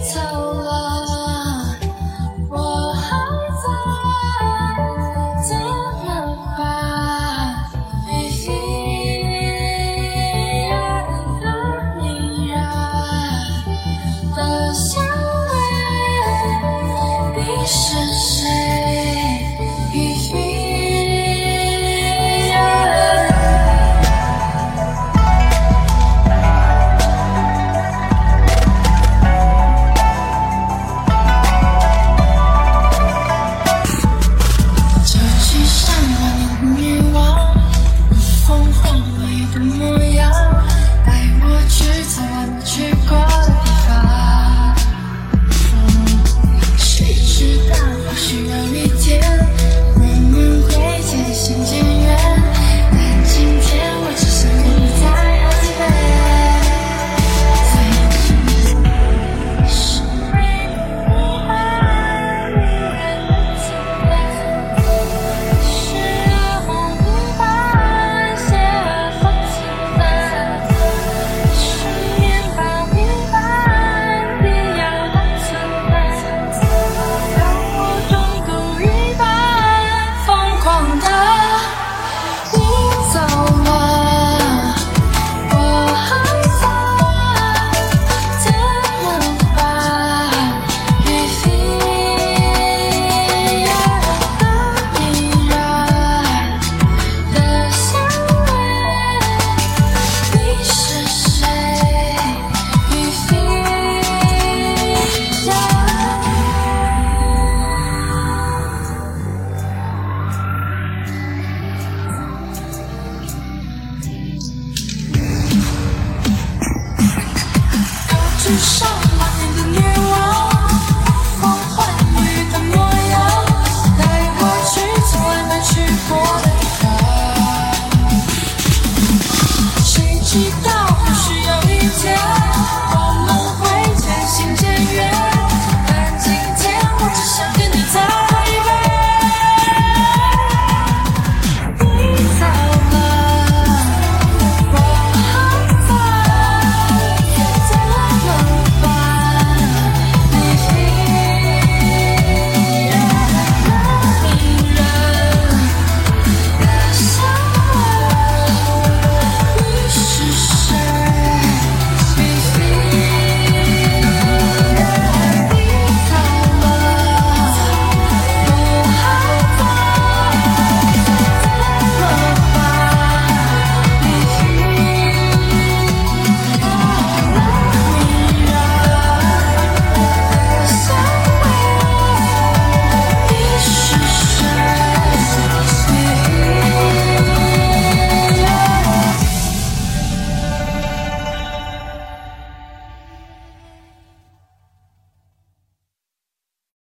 走了，遇上那天的女王不样带我去从来没去过的地方谁知道